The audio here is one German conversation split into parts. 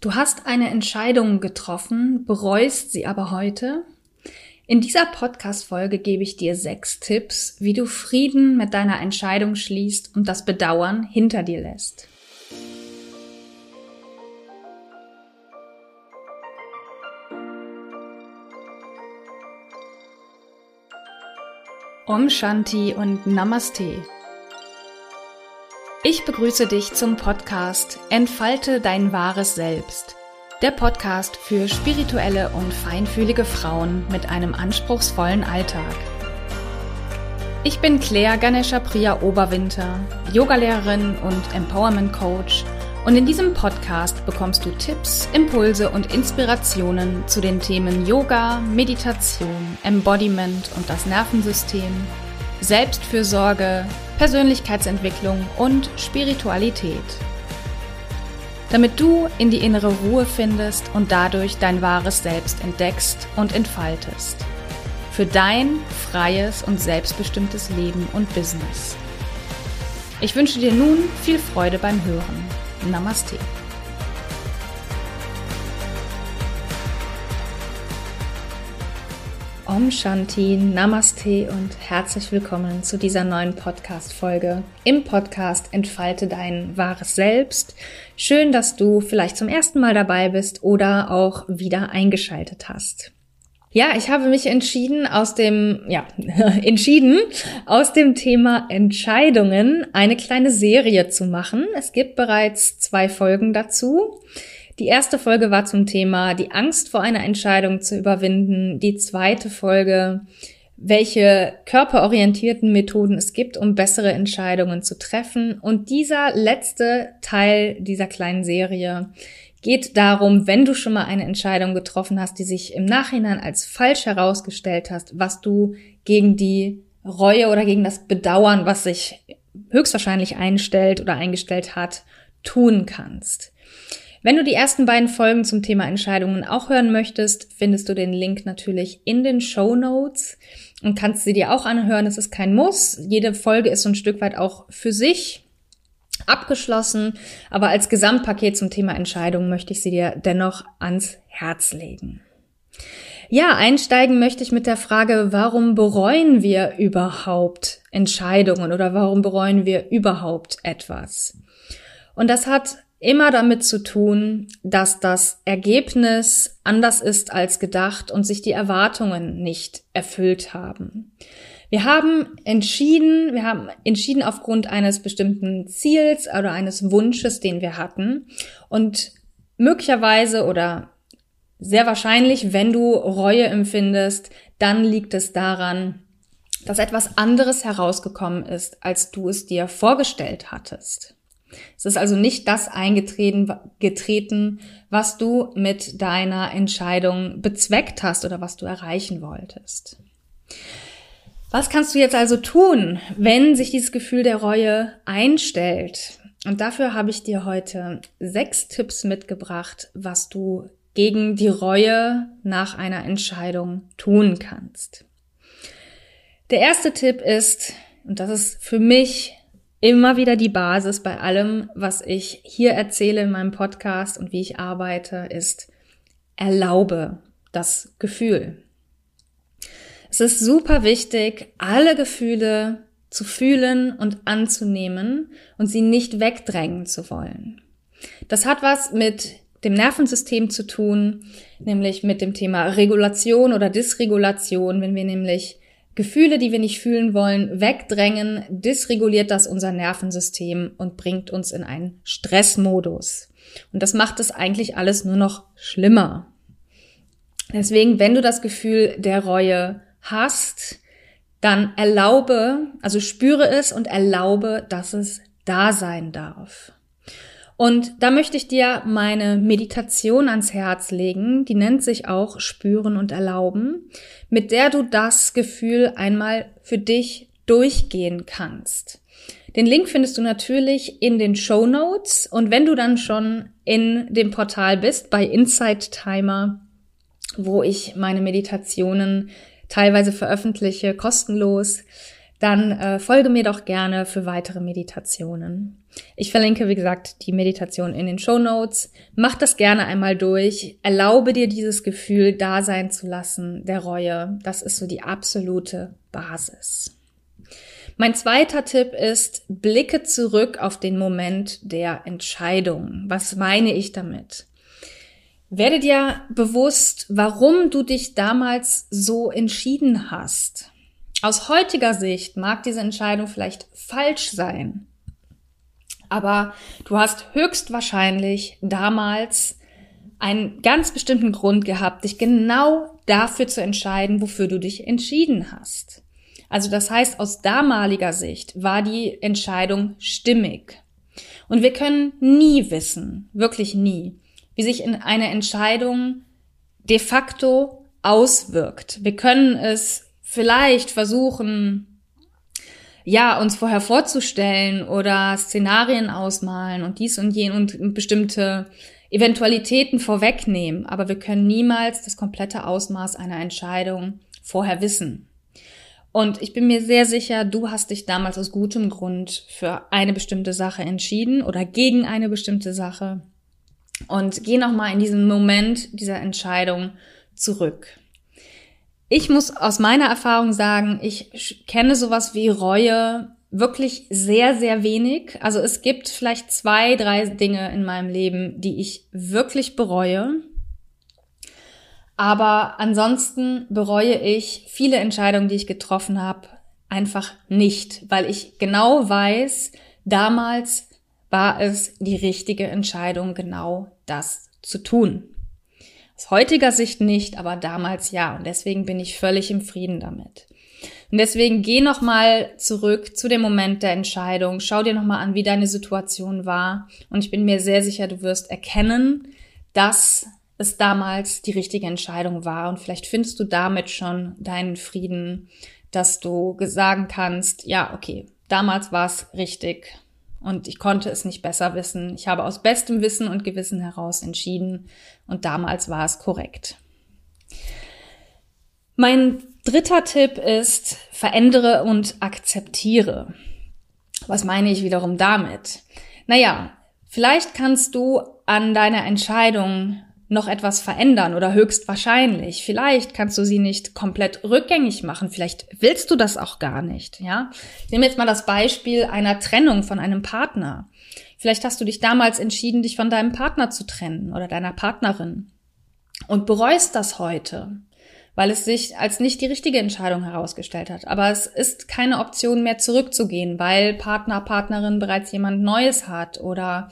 Du hast eine Entscheidung getroffen, bereust sie aber heute? In dieser Podcast-Folge gebe ich dir sechs Tipps, wie du Frieden mit deiner Entscheidung schließt und das Bedauern hinter dir lässt. Om Shanti und Namaste. Ich begrüße dich zum Podcast Entfalte dein wahres Selbst. Der Podcast für spirituelle und feinfühlige Frauen mit einem anspruchsvollen Alltag. Ich bin Claire Ganesha Priya Oberwinter, Yogalehrerin und Empowerment Coach und in diesem Podcast bekommst du Tipps, Impulse und Inspirationen zu den Themen Yoga, Meditation, Embodiment und das Nervensystem, Selbstfürsorge, Persönlichkeitsentwicklung und Spiritualität. Damit du in die innere Ruhe findest und dadurch dein wahres Selbst entdeckst und entfaltest. Für dein freies und selbstbestimmtes Leben und Business. Ich wünsche dir nun viel Freude beim Hören. Namaste. Om Shanti, Namaste und herzlich willkommen zu dieser neuen Podcast-Folge. Im Podcast Entfalte dein wahres Selbst. Schön, dass du vielleicht zum ersten Mal dabei bist oder auch wieder eingeschaltet hast. Ja, ich habe mich entschieden aus dem, ja, entschieden aus dem Thema Entscheidungen eine kleine Serie zu machen. Es gibt bereits zwei Folgen dazu. Die erste Folge war zum Thema die Angst vor einer Entscheidung zu überwinden. Die zweite Folge, welche körperorientierten Methoden es gibt, um bessere Entscheidungen zu treffen. Und dieser letzte Teil dieser kleinen Serie geht darum, wenn du schon mal eine Entscheidung getroffen hast, die sich im Nachhinein als falsch herausgestellt hast, was du gegen die Reue oder gegen das Bedauern, was sich höchstwahrscheinlich einstellt oder eingestellt hat, tun kannst. Wenn du die ersten beiden Folgen zum Thema Entscheidungen auch hören möchtest, findest du den Link natürlich in den Show Notes und kannst sie dir auch anhören. Es ist kein Muss. Jede Folge ist so ein Stück weit auch für sich abgeschlossen. Aber als Gesamtpaket zum Thema Entscheidungen möchte ich sie dir dennoch ans Herz legen. Ja, einsteigen möchte ich mit der Frage, warum bereuen wir überhaupt Entscheidungen oder warum bereuen wir überhaupt etwas? Und das hat immer damit zu tun, dass das Ergebnis anders ist als gedacht und sich die Erwartungen nicht erfüllt haben. Wir haben entschieden, wir haben entschieden aufgrund eines bestimmten Ziels oder eines Wunsches, den wir hatten und möglicherweise oder sehr wahrscheinlich, wenn du Reue empfindest, dann liegt es daran, dass etwas anderes herausgekommen ist, als du es dir vorgestellt hattest. Es ist also nicht das eingetreten, getreten, was du mit deiner Entscheidung bezweckt hast oder was du erreichen wolltest. Was kannst du jetzt also tun, wenn sich dieses Gefühl der Reue einstellt? Und dafür habe ich dir heute sechs Tipps mitgebracht, was du gegen die Reue nach einer Entscheidung tun kannst. Der erste Tipp ist, und das ist für mich immer wieder die Basis bei allem, was ich hier erzähle in meinem Podcast und wie ich arbeite, ist erlaube das Gefühl. Es ist super wichtig, alle Gefühle zu fühlen und anzunehmen und sie nicht wegdrängen zu wollen. Das hat was mit dem Nervensystem zu tun, nämlich mit dem Thema Regulation oder Dysregulation, wenn wir nämlich Gefühle, die wir nicht fühlen wollen, wegdrängen, dysreguliert das unser Nervensystem und bringt uns in einen Stressmodus. Und das macht es eigentlich alles nur noch schlimmer. Deswegen, wenn du das Gefühl der Reue hast, dann erlaube, also spüre es und erlaube, dass es da sein darf. Und da möchte ich dir meine Meditation ans Herz legen, die nennt sich auch Spüren und Erlauben, mit der du das Gefühl einmal für dich durchgehen kannst. Den Link findest du natürlich in den Show Notes und wenn du dann schon in dem Portal bist bei Insight Timer, wo ich meine Meditationen teilweise veröffentliche, kostenlos, dann äh, folge mir doch gerne für weitere Meditationen. Ich verlinke, wie gesagt, die Meditation in den Show Notes. Mach das gerne einmal durch. Erlaube dir dieses Gefühl da sein zu lassen, der Reue. Das ist so die absolute Basis. Mein zweiter Tipp ist, blicke zurück auf den Moment der Entscheidung. Was meine ich damit? Werde dir bewusst, warum du dich damals so entschieden hast. Aus heutiger Sicht mag diese Entscheidung vielleicht falsch sein, aber du hast höchstwahrscheinlich damals einen ganz bestimmten Grund gehabt, dich genau dafür zu entscheiden, wofür du dich entschieden hast. Also das heißt, aus damaliger Sicht war die Entscheidung stimmig. Und wir können nie wissen, wirklich nie, wie sich in eine Entscheidung de facto auswirkt. Wir können es vielleicht versuchen, ja, uns vorher vorzustellen oder Szenarien ausmalen und dies und jen und bestimmte Eventualitäten vorwegnehmen, aber wir können niemals das komplette Ausmaß einer Entscheidung vorher wissen. Und ich bin mir sehr sicher, du hast dich damals aus gutem Grund für eine bestimmte Sache entschieden oder gegen eine bestimmte Sache. Und geh nochmal in diesen Moment dieser Entscheidung zurück. Ich muss aus meiner Erfahrung sagen, ich kenne sowas wie Reue wirklich sehr, sehr wenig. Also es gibt vielleicht zwei, drei Dinge in meinem Leben, die ich wirklich bereue. Aber ansonsten bereue ich viele Entscheidungen, die ich getroffen habe, einfach nicht, weil ich genau weiß, damals war es die richtige Entscheidung, genau das zu tun. Aus heutiger Sicht nicht, aber damals ja. Und deswegen bin ich völlig im Frieden damit. Und deswegen geh nochmal zurück zu dem Moment der Entscheidung. Schau dir nochmal an, wie deine Situation war. Und ich bin mir sehr sicher, du wirst erkennen, dass es damals die richtige Entscheidung war. Und vielleicht findest du damit schon deinen Frieden, dass du sagen kannst, ja, okay, damals war es richtig und ich konnte es nicht besser wissen. Ich habe aus bestem Wissen und Gewissen heraus entschieden und damals war es korrekt. Mein dritter Tipp ist, verändere und akzeptiere. Was meine ich wiederum damit? Naja, vielleicht kannst du an deiner Entscheidung noch etwas verändern oder höchstwahrscheinlich. Vielleicht kannst du sie nicht komplett rückgängig machen. Vielleicht willst du das auch gar nicht, ja? Ich nehme jetzt mal das Beispiel einer Trennung von einem Partner. Vielleicht hast du dich damals entschieden, dich von deinem Partner zu trennen oder deiner Partnerin und bereust das heute, weil es sich als nicht die richtige Entscheidung herausgestellt hat. Aber es ist keine Option mehr zurückzugehen, weil Partner, Partnerin bereits jemand Neues hat oder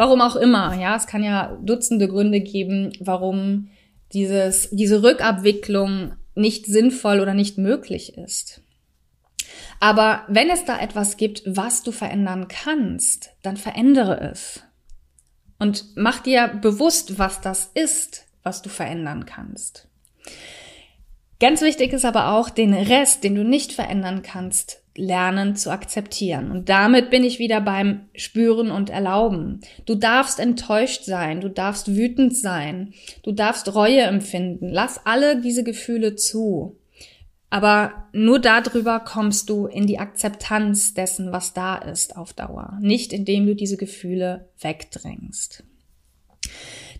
Warum auch immer, ja, es kann ja Dutzende Gründe geben, warum dieses, diese Rückabwicklung nicht sinnvoll oder nicht möglich ist. Aber wenn es da etwas gibt, was du verändern kannst, dann verändere es. Und mach dir bewusst, was das ist, was du verändern kannst. Ganz wichtig ist aber auch, den Rest, den du nicht verändern kannst, lernen zu akzeptieren. Und damit bin ich wieder beim Spüren und Erlauben. Du darfst enttäuscht sein, du darfst wütend sein, du darfst Reue empfinden. Lass alle diese Gefühle zu. Aber nur darüber kommst du in die Akzeptanz dessen, was da ist auf Dauer. Nicht indem du diese Gefühle wegdrängst.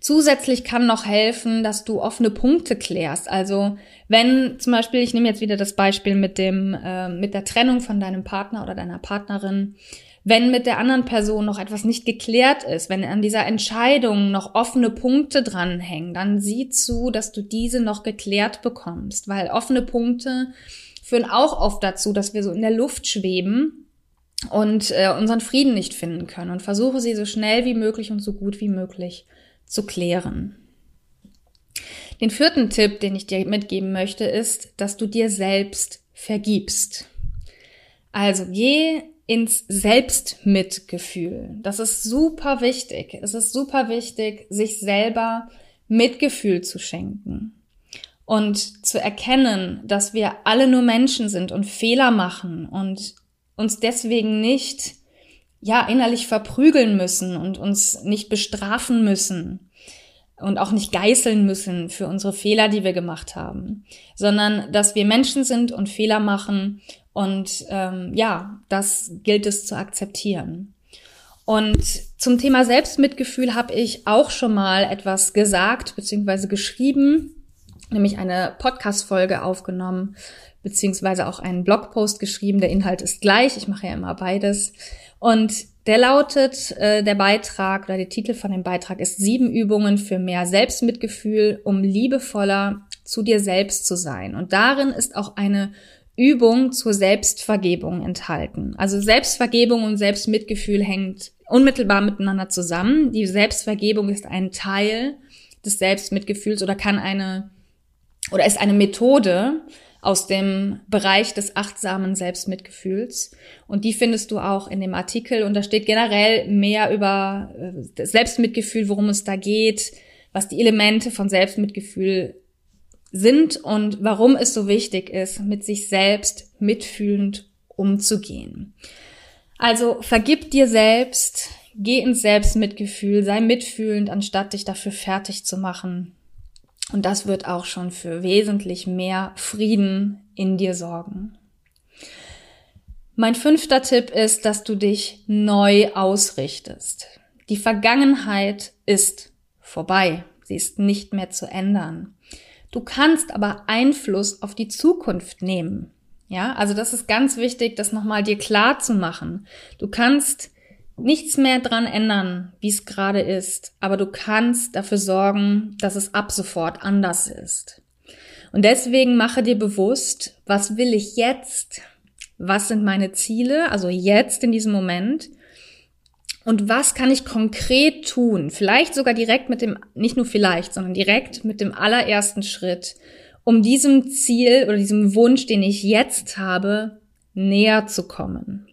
Zusätzlich kann noch helfen, dass du offene Punkte klärst. Also wenn zum Beispiel, ich nehme jetzt wieder das Beispiel mit dem, äh, mit der Trennung von deinem Partner oder deiner Partnerin, wenn mit der anderen Person noch etwas nicht geklärt ist, wenn an dieser Entscheidung noch offene Punkte dranhängen, dann sieh zu, dass du diese noch geklärt bekommst, weil offene Punkte führen auch oft dazu, dass wir so in der Luft schweben und äh, unseren Frieden nicht finden können. Und versuche sie so schnell wie möglich und so gut wie möglich zu klären. Den vierten Tipp, den ich dir mitgeben möchte, ist, dass du dir selbst vergibst. Also geh ins Selbstmitgefühl. Das ist super wichtig. Es ist super wichtig, sich selber Mitgefühl zu schenken und zu erkennen, dass wir alle nur Menschen sind und Fehler machen und uns deswegen nicht ja, innerlich verprügeln müssen und uns nicht bestrafen müssen und auch nicht geißeln müssen für unsere Fehler, die wir gemacht haben, sondern dass wir Menschen sind und Fehler machen und ähm, ja, das gilt es zu akzeptieren. Und zum Thema Selbstmitgefühl habe ich auch schon mal etwas gesagt bzw. geschrieben, nämlich eine Podcast-Folge aufgenommen beziehungsweise auch einen Blogpost geschrieben. Der Inhalt ist gleich. Ich mache ja immer beides. Und der lautet, äh, der Beitrag oder der Titel von dem Beitrag ist sieben Übungen für mehr Selbstmitgefühl, um liebevoller zu dir selbst zu sein. Und darin ist auch eine Übung zur Selbstvergebung enthalten. Also Selbstvergebung und Selbstmitgefühl hängt unmittelbar miteinander zusammen. Die Selbstvergebung ist ein Teil des Selbstmitgefühls oder kann eine oder ist eine Methode, aus dem Bereich des achtsamen Selbstmitgefühls. Und die findest du auch in dem Artikel. Und da steht generell mehr über äh, Selbstmitgefühl, worum es da geht, was die Elemente von Selbstmitgefühl sind und warum es so wichtig ist, mit sich selbst mitfühlend umzugehen. Also vergib dir selbst, geh ins Selbstmitgefühl, sei mitfühlend, anstatt dich dafür fertig zu machen, und das wird auch schon für wesentlich mehr Frieden in dir sorgen. Mein fünfter Tipp ist, dass du dich neu ausrichtest. Die Vergangenheit ist vorbei. Sie ist nicht mehr zu ändern. Du kannst aber Einfluss auf die Zukunft nehmen. Ja, also das ist ganz wichtig, das nochmal dir klar zu machen. Du kannst nichts mehr dran ändern, wie es gerade ist, aber du kannst dafür sorgen, dass es ab sofort anders ist. Und deswegen mache dir bewusst, was will ich jetzt? Was sind meine Ziele? Also jetzt in diesem Moment. Und was kann ich konkret tun? Vielleicht sogar direkt mit dem, nicht nur vielleicht, sondern direkt mit dem allerersten Schritt, um diesem Ziel oder diesem Wunsch, den ich jetzt habe, näher zu kommen.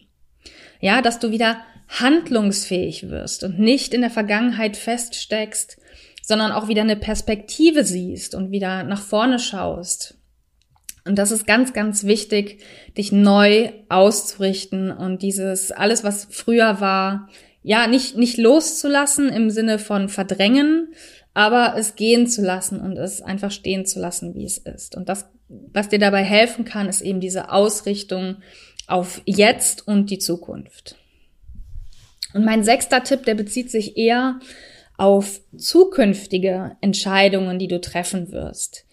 Ja, dass du wieder handlungsfähig wirst und nicht in der Vergangenheit feststeckst, sondern auch wieder eine Perspektive siehst und wieder nach vorne schaust. Und das ist ganz, ganz wichtig, dich neu auszurichten und dieses alles, was früher war, ja, nicht, nicht loszulassen im Sinne von verdrängen, aber es gehen zu lassen und es einfach stehen zu lassen, wie es ist. Und das, was dir dabei helfen kann, ist eben diese Ausrichtung auf jetzt und die Zukunft. Und mein sechster Tipp, der bezieht sich eher auf zukünftige Entscheidungen, die du treffen wirst.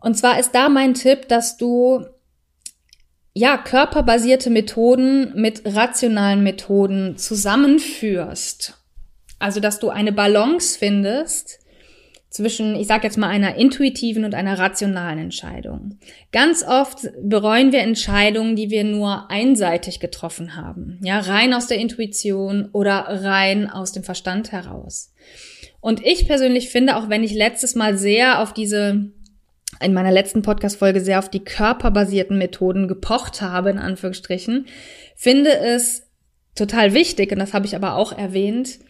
Und zwar ist da mein Tipp, dass du ja körperbasierte Methoden mit rationalen Methoden zusammenführst. Also, dass du eine Balance findest zwischen, ich sage jetzt mal, einer intuitiven und einer rationalen Entscheidung. Ganz oft bereuen wir Entscheidungen, die wir nur einseitig getroffen haben, ja, rein aus der Intuition oder rein aus dem Verstand heraus. Und ich persönlich finde, auch wenn ich letztes Mal sehr auf diese in meiner letzten Podcast-Folge sehr auf die körperbasierten Methoden gepocht habe, in Anführungsstrichen, finde es total wichtig, und das habe ich aber auch erwähnt,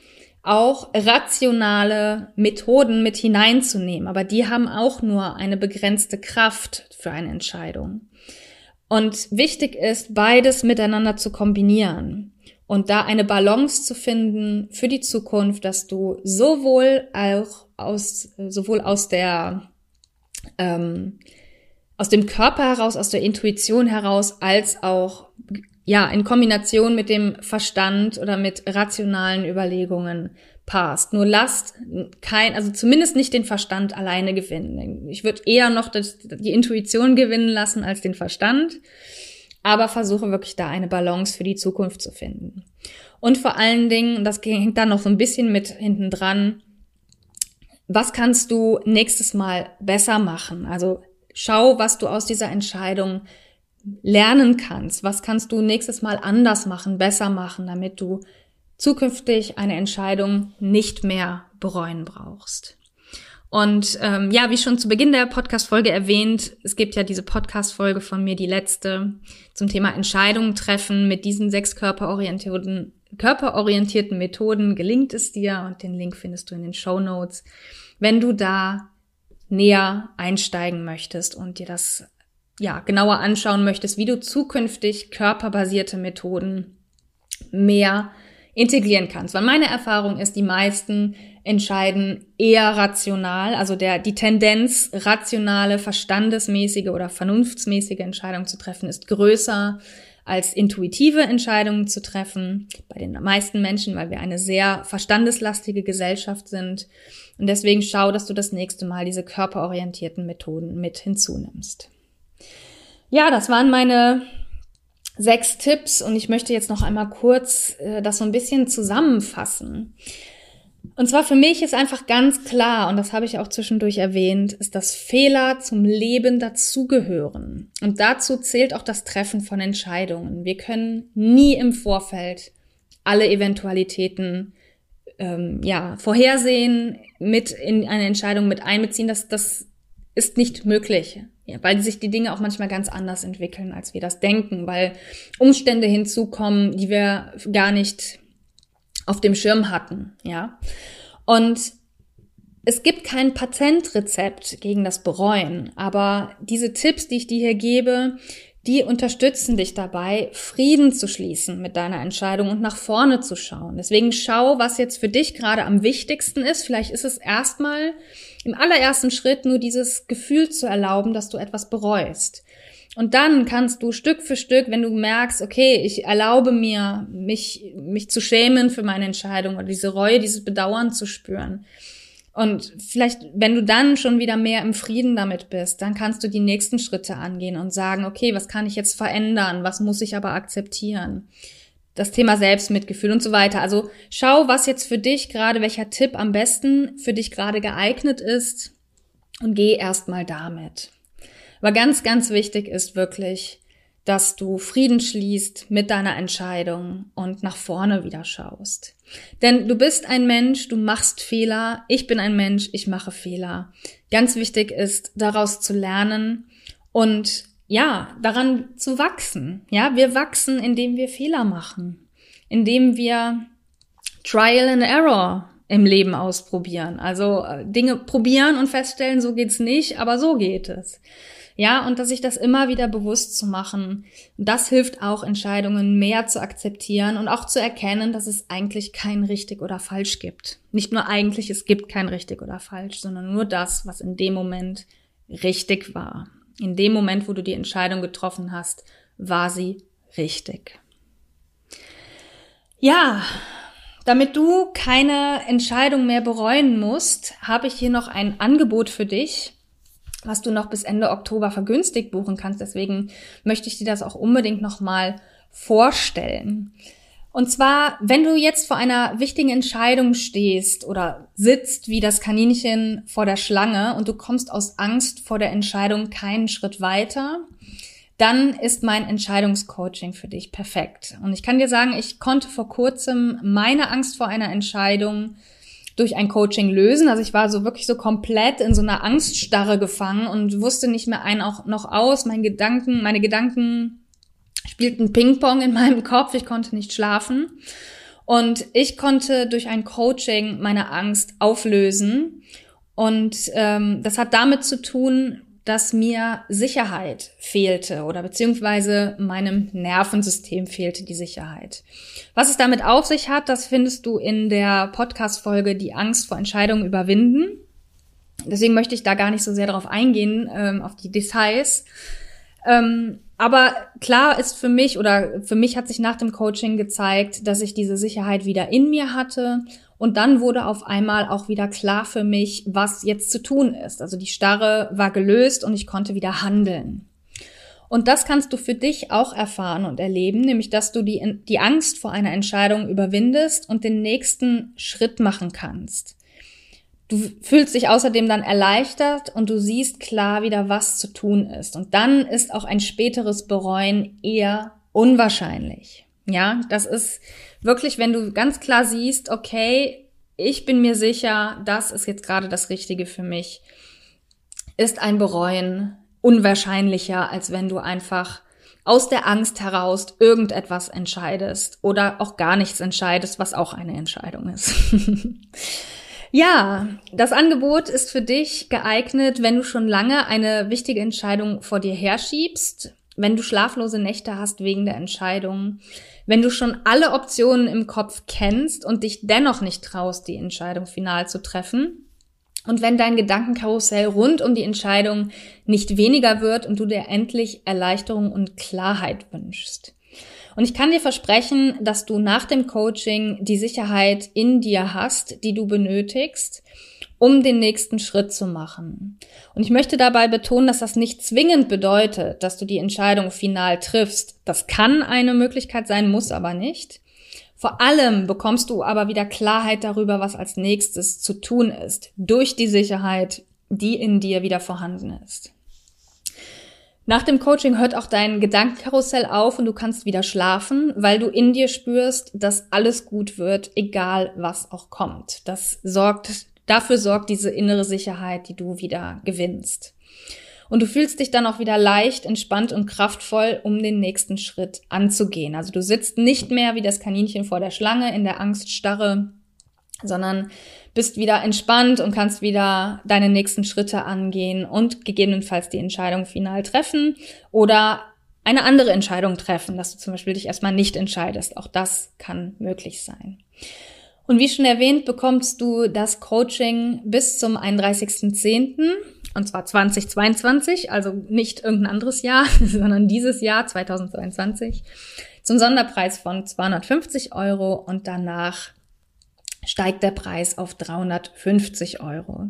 auch rationale Methoden mit hineinzunehmen. Aber die haben auch nur eine begrenzte Kraft für eine Entscheidung. Und wichtig ist, beides miteinander zu kombinieren und da eine Balance zu finden für die Zukunft, dass du sowohl auch aus, sowohl aus der, ähm, aus dem Körper heraus, aus der Intuition heraus, als auch ja, in Kombination mit dem Verstand oder mit rationalen Überlegungen passt. Nur lasst kein, also zumindest nicht den Verstand alleine gewinnen. Ich würde eher noch das, die Intuition gewinnen lassen als den Verstand, aber versuche wirklich da eine Balance für die Zukunft zu finden. Und vor allen Dingen, das hängt dann noch so ein bisschen mit hinten dran, was kannst du nächstes Mal besser machen? Also schau, was du aus dieser Entscheidung lernen kannst. Was kannst du nächstes Mal anders machen, besser machen, damit du zukünftig eine Entscheidung nicht mehr bereuen brauchst. Und ähm, ja, wie schon zu Beginn der Podcast-Folge erwähnt, es gibt ja diese Podcast-Folge von mir, die letzte, zum Thema Entscheidungen treffen. Mit diesen sechs körperorientierten, körperorientierten Methoden gelingt es dir und den Link findest du in den Show Notes, wenn du da näher einsteigen möchtest und dir das ja, genauer anschauen möchtest, wie du zukünftig körperbasierte Methoden mehr integrieren kannst. Weil meine Erfahrung ist, die meisten entscheiden eher rational, also der, die Tendenz, rationale, verstandesmäßige oder vernunftsmäßige Entscheidungen zu treffen, ist größer als intuitive Entscheidungen zu treffen, bei den meisten Menschen, weil wir eine sehr verstandeslastige Gesellschaft sind. Und deswegen schau, dass du das nächste Mal diese körperorientierten Methoden mit hinzunimmst. Ja, das waren meine sechs Tipps und ich möchte jetzt noch einmal kurz äh, das so ein bisschen zusammenfassen. Und zwar für mich ist einfach ganz klar, und das habe ich auch zwischendurch erwähnt, ist, dass Fehler zum Leben dazugehören. Und dazu zählt auch das Treffen von Entscheidungen. Wir können nie im Vorfeld alle Eventualitäten ähm, ja, vorhersehen, mit in eine Entscheidung mit einbeziehen. Das, das ist nicht möglich. Ja, weil sich die Dinge auch manchmal ganz anders entwickeln, als wir das denken, weil Umstände hinzukommen, die wir gar nicht auf dem Schirm hatten, ja. Und es gibt kein Patentrezept gegen das Bereuen, aber diese Tipps, die ich dir hier gebe, die unterstützen dich dabei, Frieden zu schließen mit deiner Entscheidung und nach vorne zu schauen. Deswegen schau, was jetzt für dich gerade am wichtigsten ist. Vielleicht ist es erstmal im allerersten Schritt nur dieses Gefühl zu erlauben, dass du etwas bereust. Und dann kannst du Stück für Stück, wenn du merkst, okay, ich erlaube mir, mich, mich zu schämen für meine Entscheidung oder diese Reue, dieses Bedauern zu spüren. Und vielleicht, wenn du dann schon wieder mehr im Frieden damit bist, dann kannst du die nächsten Schritte angehen und sagen, okay, was kann ich jetzt verändern? Was muss ich aber akzeptieren? Das Thema Selbstmitgefühl und so weiter. Also schau, was jetzt für dich gerade, welcher Tipp am besten für dich gerade geeignet ist und geh erstmal damit. Aber ganz, ganz wichtig ist wirklich, dass du Frieden schließt mit deiner Entscheidung und nach vorne wieder schaust. Denn du bist ein Mensch, du machst Fehler, ich bin ein Mensch, ich mache Fehler. Ganz wichtig ist, daraus zu lernen und ja, daran zu wachsen. Ja, wir wachsen, indem wir Fehler machen, indem wir Trial and Error im Leben ausprobieren. Also äh, Dinge probieren und feststellen, so geht's nicht, aber so geht es. Ja, und dass sich das immer wieder bewusst zu machen, das hilft auch, Entscheidungen mehr zu akzeptieren und auch zu erkennen, dass es eigentlich kein richtig oder falsch gibt. Nicht nur eigentlich, es gibt kein richtig oder falsch, sondern nur das, was in dem Moment richtig war. In dem Moment, wo du die Entscheidung getroffen hast, war sie richtig. Ja, damit du keine Entscheidung mehr bereuen musst, habe ich hier noch ein Angebot für dich was du noch bis Ende Oktober vergünstigt buchen kannst. Deswegen möchte ich dir das auch unbedingt nochmal vorstellen. Und zwar, wenn du jetzt vor einer wichtigen Entscheidung stehst oder sitzt wie das Kaninchen vor der Schlange und du kommst aus Angst vor der Entscheidung keinen Schritt weiter, dann ist mein Entscheidungscoaching für dich perfekt. Und ich kann dir sagen, ich konnte vor kurzem meine Angst vor einer Entscheidung durch ein Coaching lösen. Also ich war so wirklich so komplett in so einer Angststarre gefangen und wusste nicht mehr ein auch noch aus. Meine Gedanken, meine Gedanken spielten Ping-Pong in meinem Kopf. Ich konnte nicht schlafen. Und ich konnte durch ein Coaching meine Angst auflösen. Und ähm, das hat damit zu tun, dass mir Sicherheit fehlte oder beziehungsweise meinem Nervensystem fehlte die Sicherheit. Was es damit auf sich hat, das findest du in der Podcast-Folge Die Angst vor Entscheidungen überwinden. Deswegen möchte ich da gar nicht so sehr darauf eingehen, ähm, auf die Details. Ähm, aber klar ist für mich oder für mich hat sich nach dem Coaching gezeigt, dass ich diese Sicherheit wieder in mir hatte und dann wurde auf einmal auch wieder klar für mich, was jetzt zu tun ist. Also die Starre war gelöst und ich konnte wieder handeln. Und das kannst du für dich auch erfahren und erleben, nämlich dass du die, die Angst vor einer Entscheidung überwindest und den nächsten Schritt machen kannst. Du fühlst dich außerdem dann erleichtert und du siehst klar wieder, was zu tun ist. Und dann ist auch ein späteres Bereuen eher unwahrscheinlich. Ja, das ist wirklich, wenn du ganz klar siehst, okay, ich bin mir sicher, das ist jetzt gerade das Richtige für mich, ist ein Bereuen unwahrscheinlicher, als wenn du einfach aus der Angst heraus irgendetwas entscheidest oder auch gar nichts entscheidest, was auch eine Entscheidung ist. ja, das Angebot ist für dich geeignet, wenn du schon lange eine wichtige Entscheidung vor dir herschiebst, wenn du schlaflose Nächte hast wegen der Entscheidung, wenn du schon alle Optionen im Kopf kennst und dich dennoch nicht traust, die Entscheidung final zu treffen, und wenn dein Gedankenkarussell rund um die Entscheidung nicht weniger wird und du dir endlich Erleichterung und Klarheit wünschst. Und ich kann dir versprechen, dass du nach dem Coaching die Sicherheit in dir hast, die du benötigst, um den nächsten Schritt zu machen. Und ich möchte dabei betonen, dass das nicht zwingend bedeutet, dass du die Entscheidung final triffst. Das kann eine Möglichkeit sein, muss aber nicht. Vor allem bekommst du aber wieder Klarheit darüber, was als nächstes zu tun ist, durch die Sicherheit, die in dir wieder vorhanden ist. Nach dem Coaching hört auch dein Gedankenkarussell auf und du kannst wieder schlafen, weil du in dir spürst, dass alles gut wird, egal was auch kommt. Das sorgt, dafür sorgt diese innere Sicherheit, die du wieder gewinnst. Und du fühlst dich dann auch wieder leicht, entspannt und kraftvoll, um den nächsten Schritt anzugehen. Also du sitzt nicht mehr wie das Kaninchen vor der Schlange in der Angststarre, sondern bist wieder entspannt und kannst wieder deine nächsten Schritte angehen und gegebenenfalls die Entscheidung final treffen oder eine andere Entscheidung treffen, dass du zum Beispiel dich erstmal nicht entscheidest. Auch das kann möglich sein. Und wie schon erwähnt, bekommst du das Coaching bis zum 31.10 und zwar 2022, also nicht irgendein anderes Jahr, sondern dieses Jahr 2022, zum Sonderpreis von 250 Euro und danach steigt der Preis auf 350 Euro.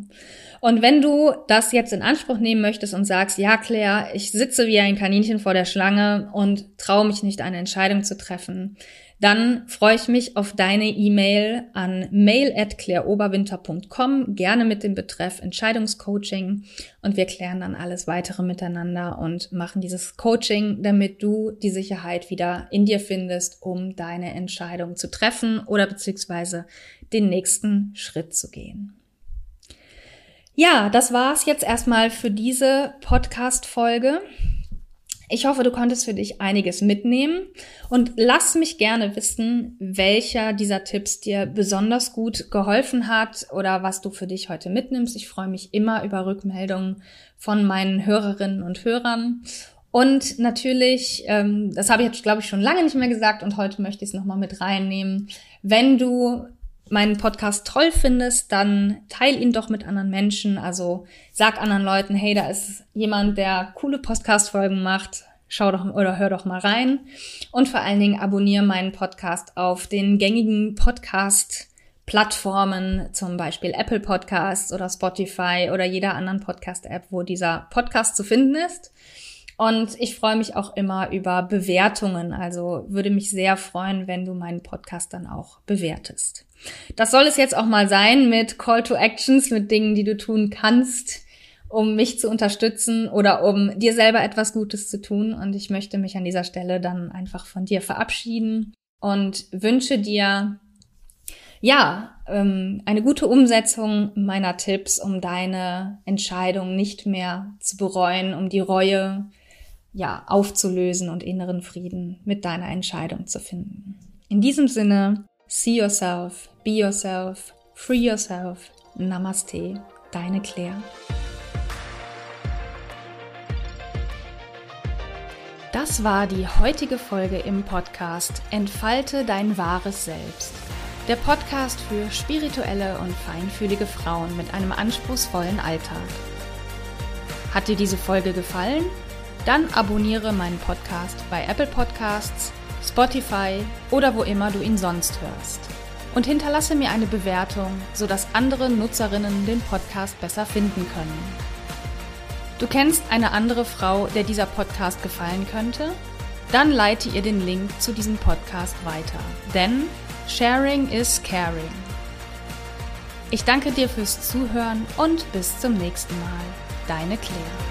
Und wenn du das jetzt in Anspruch nehmen möchtest und sagst, ja Claire, ich sitze wie ein Kaninchen vor der Schlange und traue mich nicht, eine Entscheidung zu treffen, dann freue ich mich auf deine E-Mail an mail@claireoberwinter.com, gerne mit dem Betreff Entscheidungscoaching und wir klären dann alles weitere miteinander und machen dieses Coaching, damit du die Sicherheit wieder in dir findest, um deine Entscheidung zu treffen oder beziehungsweise den nächsten Schritt zu gehen. Ja, das war's jetzt erstmal für diese Podcast Folge. Ich hoffe, du konntest für dich einiges mitnehmen und lass mich gerne wissen, welcher dieser Tipps dir besonders gut geholfen hat oder was du für dich heute mitnimmst. Ich freue mich immer über Rückmeldungen von meinen Hörerinnen und Hörern. Und natürlich, ähm, das habe ich jetzt, glaube ich, schon lange nicht mehr gesagt und heute möchte ich es nochmal mit reinnehmen. Wenn du meinen Podcast toll findest, dann teil ihn doch mit anderen Menschen. Also sag anderen Leuten, hey, da ist jemand, der coole Podcast-Folgen macht. Schau doch oder hör doch mal rein. Und vor allen Dingen abonniere meinen Podcast auf den gängigen Podcast-Plattformen, zum Beispiel Apple Podcasts oder Spotify oder jeder anderen Podcast-App, wo dieser Podcast zu finden ist. Und ich freue mich auch immer über Bewertungen. Also würde mich sehr freuen, wenn du meinen Podcast dann auch bewertest. Das soll es jetzt auch mal sein mit Call to Actions, mit Dingen, die du tun kannst, um mich zu unterstützen oder um dir selber etwas Gutes zu tun. Und ich möchte mich an dieser Stelle dann einfach von dir verabschieden und wünsche dir ja, ähm, eine gute Umsetzung meiner Tipps, um deine Entscheidung nicht mehr zu bereuen, um die Reue ja aufzulösen und inneren Frieden mit deiner Entscheidung zu finden. In diesem Sinne, See yourself, be yourself, free yourself. Namaste, deine Claire. Das war die heutige Folge im Podcast Entfalte dein wahres Selbst. Der Podcast für spirituelle und feinfühlige Frauen mit einem anspruchsvollen Alltag. Hat dir diese Folge gefallen? Dann abonniere meinen Podcast bei Apple Podcasts, Spotify oder wo immer du ihn sonst hörst. Und hinterlasse mir eine Bewertung, sodass andere Nutzerinnen den Podcast besser finden können. Du kennst eine andere Frau, der dieser Podcast gefallen könnte? Dann leite ihr den Link zu diesem Podcast weiter. Denn Sharing is Caring. Ich danke dir fürs Zuhören und bis zum nächsten Mal. Deine Claire.